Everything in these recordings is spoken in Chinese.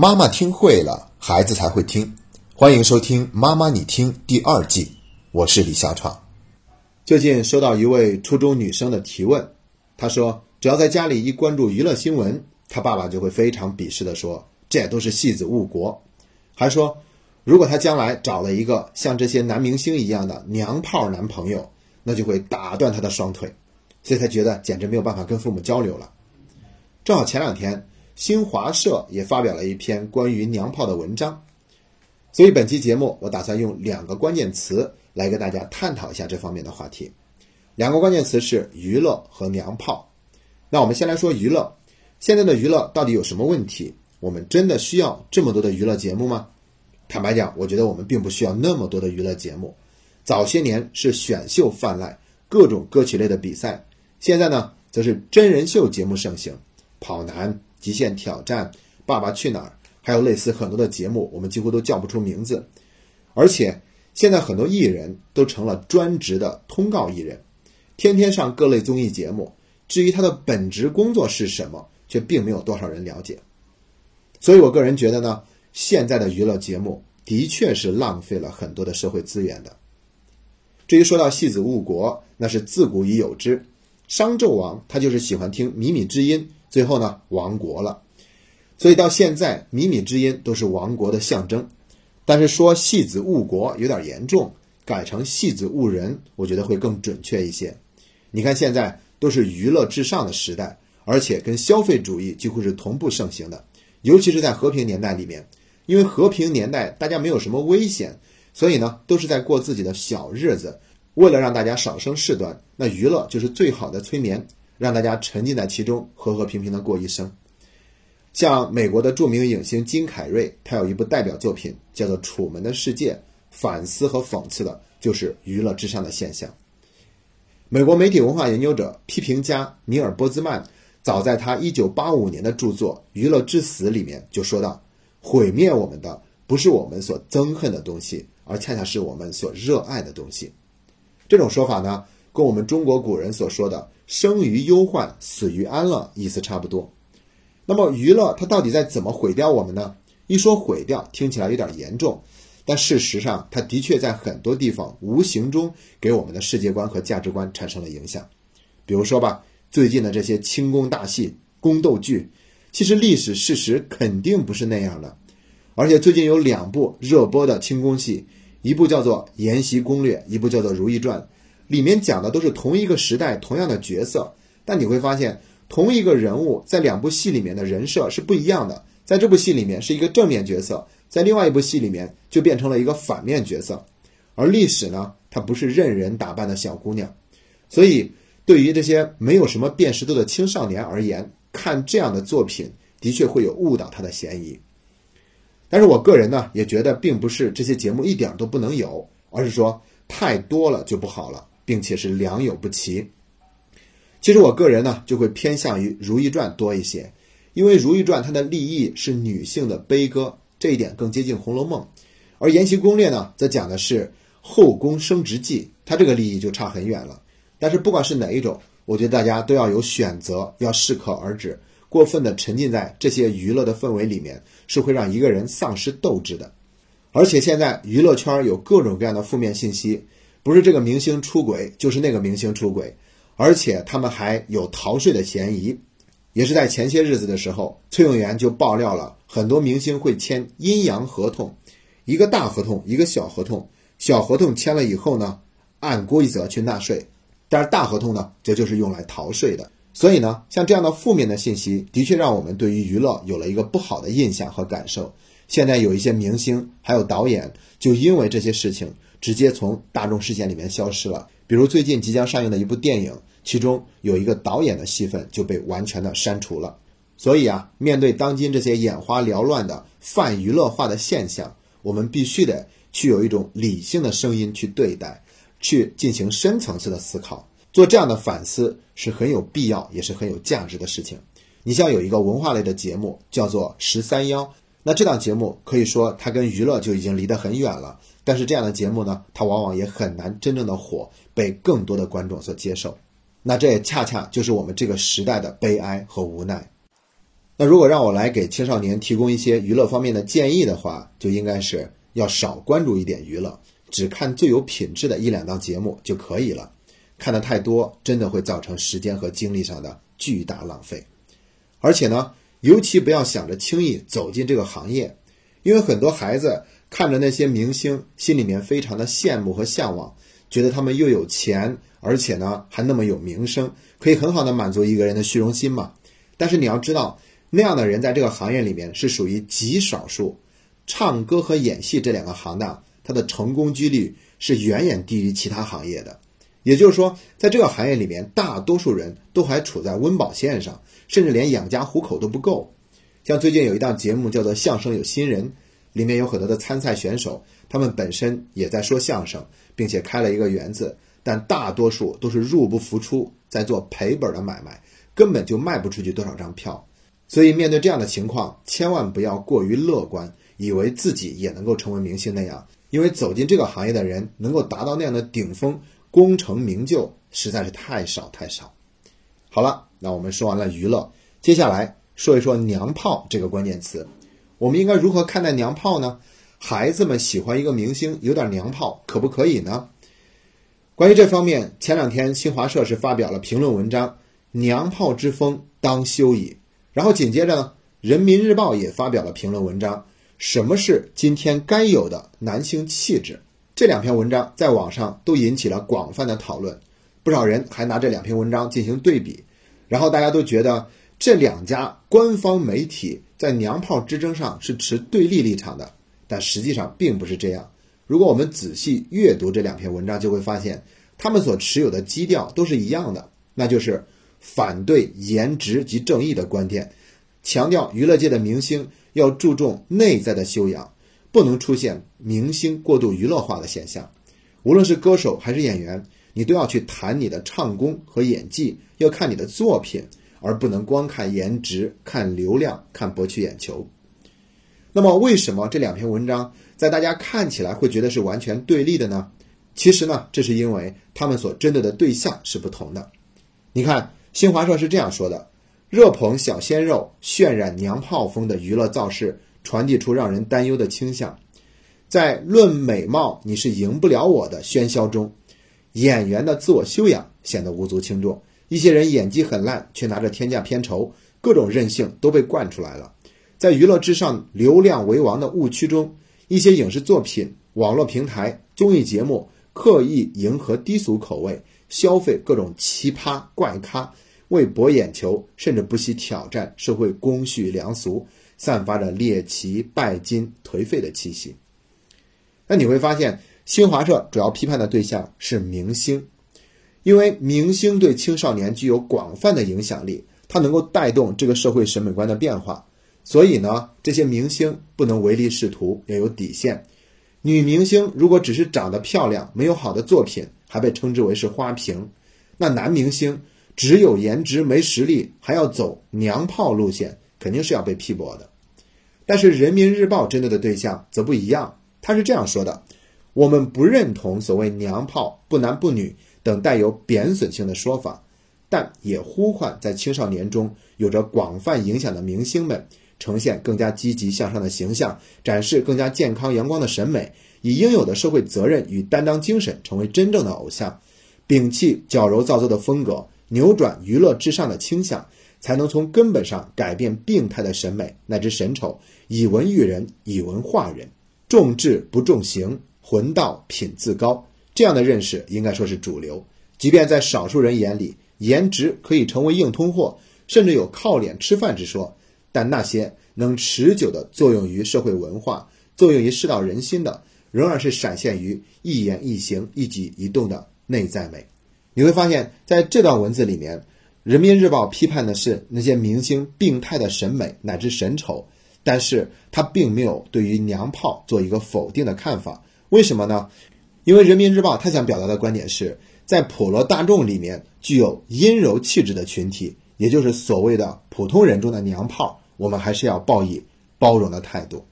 妈妈听会了，孩子才会听。欢迎收听《妈妈你听》第二季，我是李小闯。最近收到一位初中女生的提问，她说：“只要在家里一关注娱乐新闻，她爸爸就会非常鄙视的说，这也都是戏子误国。”还说，如果她将来找了一个像这些男明星一样的娘炮男朋友，那就会打断她的双腿。所以她觉得简直没有办法跟父母交流了。正好前两天。新华社也发表了一篇关于娘炮的文章，所以本期节目我打算用两个关键词来跟大家探讨一下这方面的话题。两个关键词是娱乐和娘炮。那我们先来说娱乐，现在的娱乐到底有什么问题？我们真的需要这么多的娱乐节目吗？坦白讲，我觉得我们并不需要那么多的娱乐节目。早些年是选秀泛滥，各种歌曲类的比赛，现在呢则是真人秀节目盛行，跑男。极限挑战、爸爸去哪儿，还有类似很多的节目，我们几乎都叫不出名字。而且现在很多艺人都成了专职的通告艺人，天天上各类综艺节目。至于他的本职工作是什么，却并没有多少人了解。所以我个人觉得呢，现在的娱乐节目的确是浪费了很多的社会资源的。至于说到戏子误国，那是自古已有之。商纣王他就是喜欢听靡靡之音。最后呢，亡国了，所以到现在，靡靡之音都是亡国的象征。但是说戏子误国有点严重，改成戏子误人，我觉得会更准确一些。你看现在都是娱乐至上的时代，而且跟消费主义几乎是同步盛行的。尤其是在和平年代里面，因为和平年代大家没有什么危险，所以呢都是在过自己的小日子。为了让大家少生事端，那娱乐就是最好的催眠。让大家沉浸在其中，和和平平的过一生。像美国的著名影星金凯瑞，他有一部代表作品叫做《楚门的世界》，反思和讽刺的就是娱乐至上的现象。美国媒体文化研究者、批评家尼尔波兹曼，早在他1985年的著作《娱乐至死》里面就说到：“毁灭我们的不是我们所憎恨的东西，而恰恰是我们所热爱的东西。”这种说法呢？跟我们中国古人所说的“生于忧患，死于安乐”意思差不多。那么娱乐它到底在怎么毁掉我们呢？一说毁掉，听起来有点严重，但事实上它的确在很多地方无形中给我们的世界观和价值观产生了影响。比如说吧，最近的这些清宫大戏、宫斗剧，其实历史事实肯定不是那样的。而且最近有两部热播的清宫戏，一部叫做《延禧攻略》，一部叫做《如懿传》。里面讲的都是同一个时代、同样的角色，但你会发现，同一个人物在两部戏里面的人设是不一样的。在这部戏里面是一个正面角色，在另外一部戏里面就变成了一个反面角色。而历史呢，它不是任人打扮的小姑娘，所以对于这些没有什么辨识度的青少年而言，看这样的作品的确会有误导他的嫌疑。但是我个人呢，也觉得并不是这些节目一点都不能有，而是说太多了就不好了。并且是良莠不齐。其实我个人呢，就会偏向于《如懿传》多一些，因为《如懿传》它的立意是女性的悲歌，这一点更接近《红楼梦》；而《延禧攻略》呢，则讲的是后宫升职记，它这个立意就差很远了。但是不管是哪一种，我觉得大家都要有选择，要适可而止。过分的沉浸在这些娱乐的氛围里面，是会让一个人丧失斗志的。而且现在娱乐圈有各种各样的负面信息。不是这个明星出轨，就是那个明星出轨，而且他们还有逃税的嫌疑。也是在前些日子的时候，崔永元就爆料了很多明星会签阴阳合同，一个大合同，一个小合同。小合同签了以后呢，按规则去纳税，但是大合同呢，这就是用来逃税的。所以呢，像这样的负面的信息，的确让我们对于娱乐有了一个不好的印象和感受。现在有一些明星还有导演，就因为这些事情。直接从大众视线里面消失了。比如最近即将上映的一部电影，其中有一个导演的戏份就被完全的删除了。所以啊，面对当今这些眼花缭乱的泛娱乐化的现象，我们必须得去有一种理性的声音去对待，去进行深层次的思考。做这样的反思是很有必要，也是很有价值的事情。你像有一个文化类的节目叫做《十三幺》，那这档节目可以说它跟娱乐就已经离得很远了。但是这样的节目呢，它往往也很难真正的火，被更多的观众所接受。那这也恰恰就是我们这个时代的悲哀和无奈。那如果让我来给青少年提供一些娱乐方面的建议的话，就应该是要少关注一点娱乐，只看最有品质的一两档节目就可以了。看的太多，真的会造成时间和精力上的巨大浪费。而且呢，尤其不要想着轻易走进这个行业，因为很多孩子看着那些明星，心里面非常的羡慕和向往，觉得他们又有钱，而且呢还那么有名声，可以很好的满足一个人的虚荣心嘛。但是你要知道。那样的人在这个行业里面是属于极少数，唱歌和演戏这两个行当，它的成功几率是远远低于其他行业的。也就是说，在这个行业里面，大多数人都还处在温饱线上，甚至连养家糊口都不够。像最近有一档节目叫做《相声有新人》，里面有很多的参赛选手，他们本身也在说相声，并且开了一个园子，但大多数都是入不敷出，在做赔本的买卖，根本就卖不出去多少张票。所以，面对这样的情况，千万不要过于乐观，以为自己也能够成为明星那样。因为走进这个行业的人，能够达到那样的顶峰、功成名就，实在是太少太少。好了，那我们说完了娱乐，接下来说一说“娘炮”这个关键词。我们应该如何看待娘炮呢？孩子们喜欢一个明星，有点娘炮，可不可以呢？关于这方面，前两天新华社是发表了评论文章：“娘炮之风当休矣。”然后紧接着呢，《人民日报》也发表了评论文章，什么是今天该有的男性气质？这两篇文章在网上都引起了广泛的讨论，不少人还拿这两篇文章进行对比，然后大家都觉得这两家官方媒体在娘炮之争上是持对立立场的，但实际上并不是这样。如果我们仔细阅读这两篇文章，就会发现他们所持有的基调都是一样的，那就是。反对颜值及正义的观点，强调娱乐界的明星要注重内在的修养，不能出现明星过度娱乐化的现象。无论是歌手还是演员，你都要去谈你的唱功和演技，要看你的作品，而不能光看颜值、看流量、看博取眼球。那么，为什么这两篇文章在大家看起来会觉得是完全对立的呢？其实呢，这是因为他们所针对的对象是不同的。你看。新华社是这样说的：“热捧小鲜肉，渲染娘炮风的娱乐造势，传递出让人担忧的倾向。在论美貌你是赢不了我的喧嚣中，演员的自我修养显得无足轻重。一些人演技很烂，却拿着天价片酬，各种任性都被惯出来了。在娱乐至上、流量为王的误区中，一些影视作品、网络平台、综艺节目刻意迎合低俗口味，消费各种奇葩怪咖。”为博眼球，甚至不惜挑战社会公序良俗，散发着猎奇、拜金、颓废的气息。那你会发现，新华社主要批判的对象是明星，因为明星对青少年具有广泛的影响力，它能够带动这个社会审美观的变化。所以呢，这些明星不能唯利是图，要有底线。女明星如果只是长得漂亮，没有好的作品，还被称之为是花瓶。那男明星。只有颜值没实力，还要走娘炮路线，肯定是要被批驳的。但是人民日报针对的对象则不一样，他是这样说的：我们不认同所谓娘炮、不男不女等带有贬损性的说法，但也呼唤在青少年中有着广泛影响的明星们，呈现更加积极向上的形象，展示更加健康阳光的审美，以应有的社会责任与担当精神，成为真正的偶像，摒弃矫揉造作的风格。扭转娱乐至上的倾向，才能从根本上改变病态的审美乃至审丑，以文育人，以文化人，重质不重形，魂道品自高。这样的认识应该说是主流。即便在少数人眼里，颜值可以成为硬通货，甚至有靠脸吃饭之说，但那些能持久的作用于社会文化、作用于世道人心的，仍然是闪现于一言一行、一举一动的内在美。你会发现在这段文字里面，《人民日报》批判的是那些明星病态的审美乃至审丑，但是他并没有对于娘炮做一个否定的看法。为什么呢？因为《人民日报》他想表达的观点是在普罗大众里面具有阴柔气质的群体，也就是所谓的普通人中的娘炮，我们还是要报以包容的态度。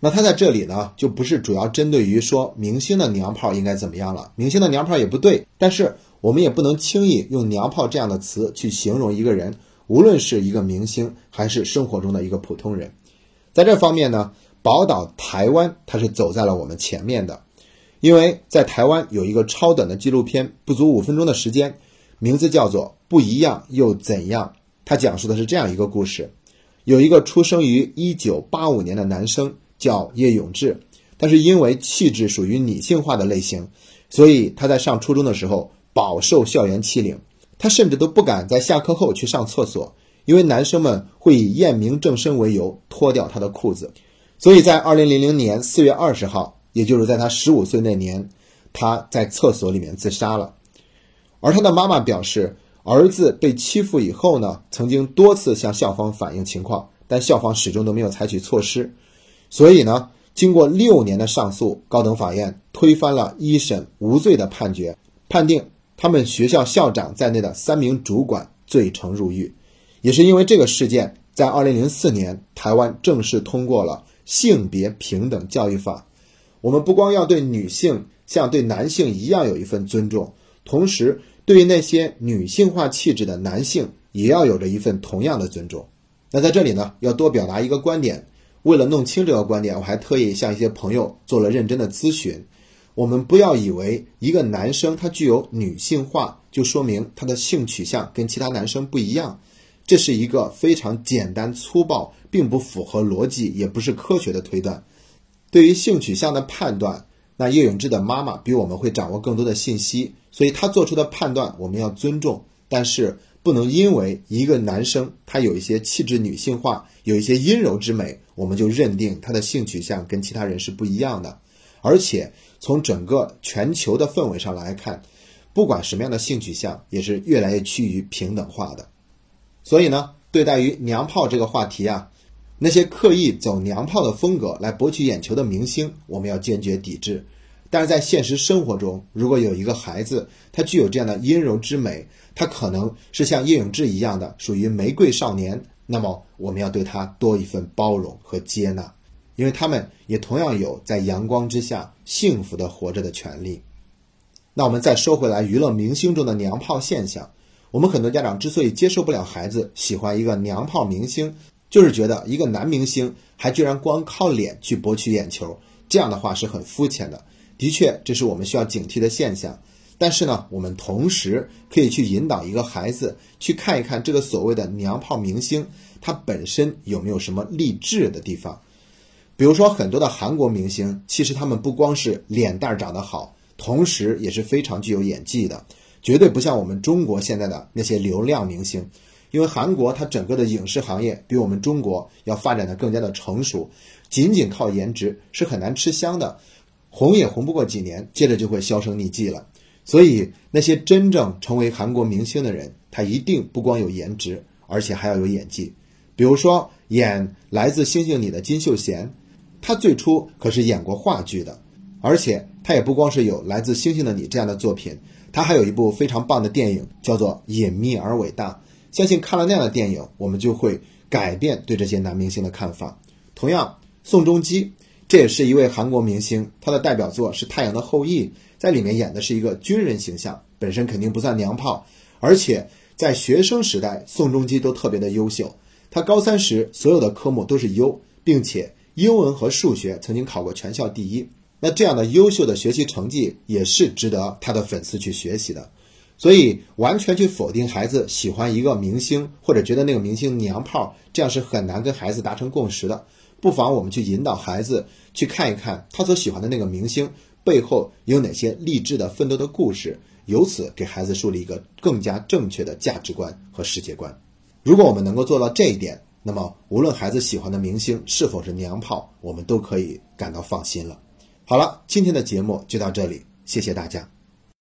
那他在这里呢，就不是主要针对于说明星的娘炮应该怎么样了，明星的娘炮也不对，但是。我们也不能轻易用“娘炮”这样的词去形容一个人无论是一个明星还是生活中的一个普通人。在这方面呢，宝岛台湾它是走在了我们前面的，因为在台湾有一个超短的纪录片，不足五分钟的时间，名字叫做《不一样又怎样》。它讲述的是这样一个故事：有一个出生于一九八五年的男生叫叶永志，但是因为气质属于女性化的类型，所以他在上初中的时候饱受校园欺凌，他甚至都不敢在下课后去上厕所。因为男生们会以验明正身为由脱掉他的裤子，所以在二零零零年四月二十号，也就是在他十五岁那年，他在厕所里面自杀了。而他的妈妈表示，儿子被欺负以后呢，曾经多次向校方反映情况，但校方始终都没有采取措施。所以呢，经过六年的上诉，高等法院推翻了一审无罪的判决，判定他们学校校长在内的三名主管罪成入狱。也是因为这个事件，在二零零四年，台湾正式通过了性别平等教育法。我们不光要对女性像对男性一样有一份尊重，同时对于那些女性化气质的男性，也要有着一份同样的尊重。那在这里呢，要多表达一个观点。为了弄清这个观点，我还特意向一些朋友做了认真的咨询。我们不要以为一个男生他具有女性化，就说明他的性取向跟其他男生不一样。这是一个非常简单粗暴，并不符合逻辑，也不是科学的推断。对于性取向的判断，那叶永志的妈妈比我们会掌握更多的信息，所以他做出的判断我们要尊重。但是不能因为一个男生他有一些气质女性化，有一些阴柔之美，我们就认定他的性取向跟其他人是不一样的。而且从整个全球的氛围上来看，不管什么样的性取向，也是越来越趋于平等化的。所以呢，对待于娘炮这个话题啊，那些刻意走娘炮的风格来博取眼球的明星，我们要坚决抵制。但是在现实生活中，如果有一个孩子，他具有这样的阴柔之美，他可能是像叶永志一样的属于玫瑰少年，那么我们要对他多一份包容和接纳，因为他们也同样有在阳光之下幸福的活着的权利。那我们再说回来，娱乐明星中的娘炮现象。我们很多家长之所以接受不了孩子喜欢一个娘炮明星，就是觉得一个男明星还居然光靠脸去博取眼球，这样的话是很肤浅的。的确，这是我们需要警惕的现象。但是呢，我们同时可以去引导一个孩子去看一看这个所谓的娘炮明星，他本身有没有什么励志的地方。比如说，很多的韩国明星，其实他们不光是脸蛋长得好，同时也是非常具有演技的。绝对不像我们中国现在的那些流量明星，因为韩国它整个的影视行业比我们中国要发展的更加的成熟，仅仅靠颜值是很难吃香的，红也红不过几年，接着就会销声匿迹了。所以那些真正成为韩国明星的人，他一定不光有颜值，而且还要有演技。比如说演《来自星星你》的金秀贤，他最初可是演过话剧的，而且他也不光是有《来自星星的你》这样的作品。他还有一部非常棒的电影，叫做《隐秘而伟大》。相信看了那样的电影，我们就会改变对这些男明星的看法。同样，宋仲基这也是一位韩国明星，他的代表作是《太阳的后裔》，在里面演的是一个军人形象，本身肯定不算娘炮，而且在学生时代，宋仲基都特别的优秀。他高三时所有的科目都是优，并且英文和数学曾经考过全校第一。那这样的优秀的学习成绩也是值得他的粉丝去学习的，所以完全去否定孩子喜欢一个明星或者觉得那个明星娘炮，这样是很难跟孩子达成共识的。不妨我们去引导孩子去看一看他所喜欢的那个明星背后有哪些励志的奋斗的故事，由此给孩子树立一个更加正确的价值观和世界观。如果我们能够做到这一点，那么无论孩子喜欢的明星是否是娘炮，我们都可以感到放心了。好了，今天的节目就到这里，谢谢大家。